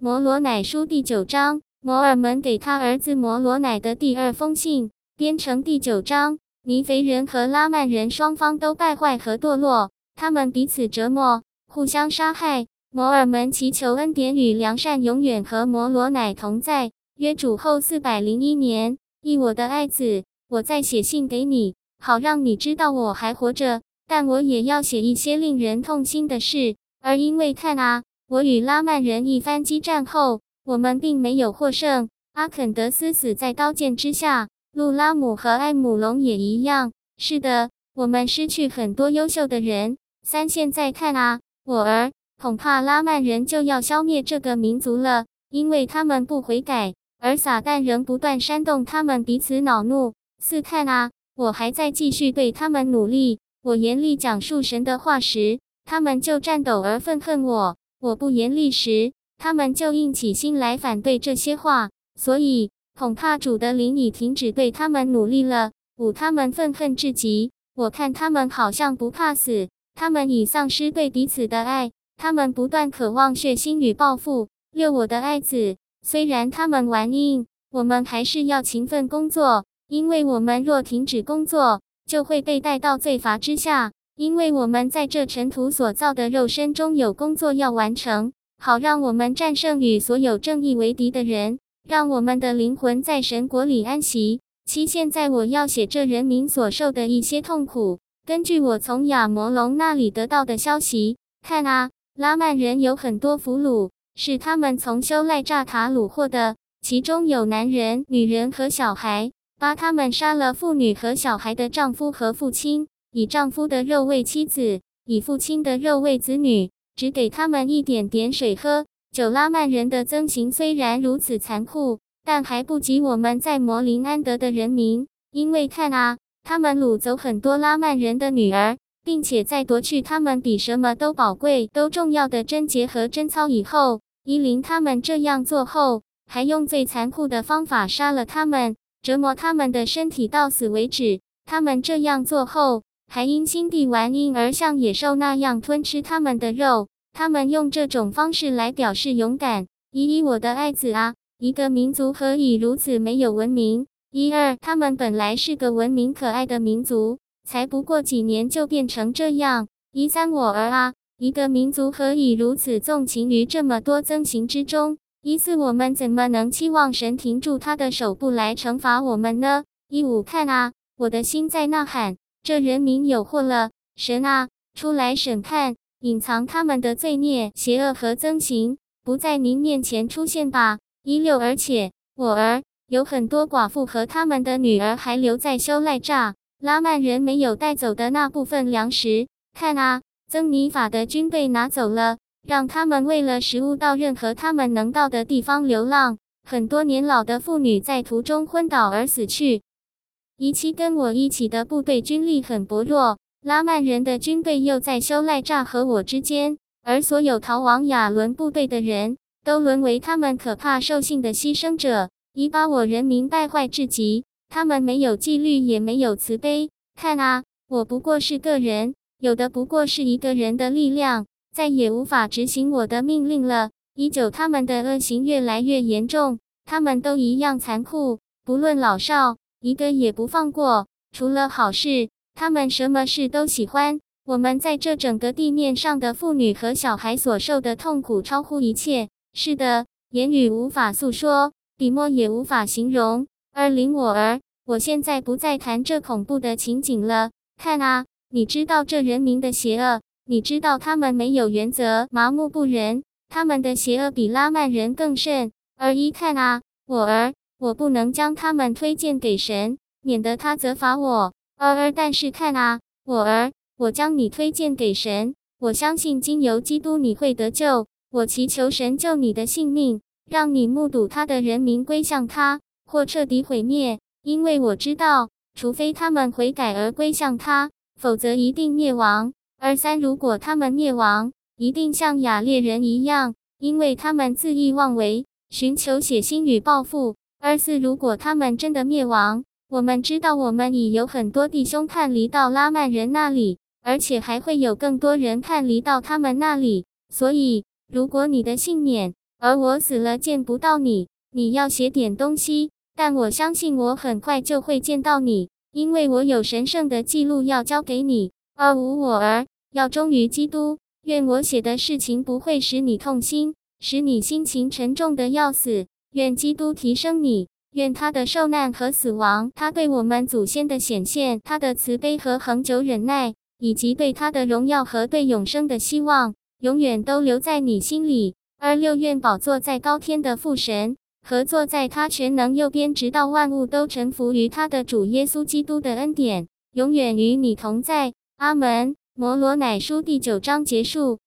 摩罗乃书第九章，摩尔门给他儿子摩罗乃的第二封信，编成第九章。尼肥人和拉曼人双方都败坏和堕落，他们彼此折磨，互相杀害。摩尔门祈求恩典与良善永远和摩罗乃同在。约主后四百零一年，忆我的爱子，我再写信给你，好让你知道我还活着。但我也要写一些令人痛心的事，而因为看啊。我与拉曼人一番激战后，我们并没有获胜。阿肯德斯死在刀剑之下，路拉姆和艾姆隆也一样。是的，我们失去很多优秀的人。三，现在看啊，我儿，恐怕拉曼人就要消灭这个民族了，因为他们不悔改，而撒旦仍不断煽动他们彼此恼怒。四，看啊，我还在继续对他们努力。我严厉讲述神的话时，他们就颤抖而愤恨我。我不严厉时，他们就硬起心来反对这些话，所以恐怕主的灵已停止对他们努力了。五，他们愤恨至极，我看他们好像不怕死，他们已丧失对彼此的爱，他们不断渴望血腥与报复。六，我的爱子，虽然他们玩硬，我们还是要勤奋工作，因为我们若停止工作，就会被带到罪罚之下。因为我们在这尘土所造的肉身中有工作要完成，好让我们战胜与所有正义为敌的人，让我们的灵魂在神国里安息。七，现在我要写这人民所受的一些痛苦。根据我从亚摩龙那里得到的消息，看啊，拉曼人有很多俘虏，是他们从修赖扎塔掳获的，其中有男人、女人和小孩。八，他们杀了妇女和小孩的丈夫和父亲。以丈夫的肉喂妻子，以父亲的肉喂子女，只给他们一点点水喝。九拉曼人的憎刑虽然如此残酷，但还不及我们在摩林安德的人民。因为看啊，他们掳走很多拉曼人的女儿，并且在夺去他们比什么都宝贵、都重要的贞洁和贞操以后，伊林他们这样做后，还用最残酷的方法杀了他们，折磨他们的身体到死为止。他们这样做后。还因心地顽硬而像野兽那样吞吃他们的肉，他们用这种方式来表示勇敢。一一，我的爱子啊，一个民族何以如此没有文明？一二，他们本来是个文明可爱的民族，才不过几年就变成这样。一三，我儿啊，一个民族何以如此纵情于这么多憎刑之中？一四，我们怎么能期望神停住他的手不来惩罚我们呢？一五，看啊，我的心在呐喊。这人民有祸了，神啊，出来审判，隐藏他们的罪孽、邪恶和憎刑，不在您面前出现吧。一六，而且我儿有很多寡妇和他们的女儿还留在修赖扎，拉曼人没有带走的那部分粮食，看啊，曾尼法的军队拿走了，让他们为了食物到任何他们能到的地方流浪。很多年老的妇女在途中昏倒而死去。一期跟我一起的部队军力很薄弱，拉曼人的军队又在修赖扎和我之间，而所有逃往亚伦部队的人都沦为他们可怕兽性的牺牲者，已把我人民败坏至极。他们没有纪律，也没有慈悲。看啊，我不过是个人，有的不过是一个人的力量，再也无法执行我的命令了。依旧，他们的恶行越来越严重，他们都一样残酷，不论老少。一个也不放过，除了好事，他们什么事都喜欢。我们在这整个地面上的妇女和小孩所受的痛苦超乎一切。是的，言语无法诉说，笔墨也无法形容。二零我儿，我现在不再谈这恐怖的情景了。看啊，你知道这人民的邪恶，你知道他们没有原则，麻木不仁，他们的邪恶比拉曼人更甚。而一看啊，我儿。我不能将他们推荐给神，免得他责罚我。儿儿，但是看啊，我儿，我将你推荐给神。我相信经由基督你会得救。我祈求神救你的性命，让你目睹他的人民归向他，或彻底毁灭。因为我知道，除非他们悔改而归向他，否则一定灭亡。二三，如果他们灭亡，一定像雅列人一样，因为他们恣意妄为，寻求血腥与报复。二四，如果他们真的灭亡，我们知道我们已有很多弟兄叛离到拉曼人那里，而且还会有更多人叛离到他们那里。所以，如果你的信念，而我死了见不到你。你要写点东西，但我相信我很快就会见到你，因为我有神圣的记录要交给你。二无我儿要忠于基督。愿我写的事情不会使你痛心，使你心情沉重的要死。愿基督提升你。愿他的受难和死亡，他对我们祖先的显现，他的慈悲和恒久忍耐，以及对他的荣耀和对永生的希望，永远都留在你心里。而六愿宝座在高天的父神，和坐在他全能右边，直到万物都臣服于他的主耶稣基督的恩典，永远与你同在。阿门。摩罗乃书第九章结束。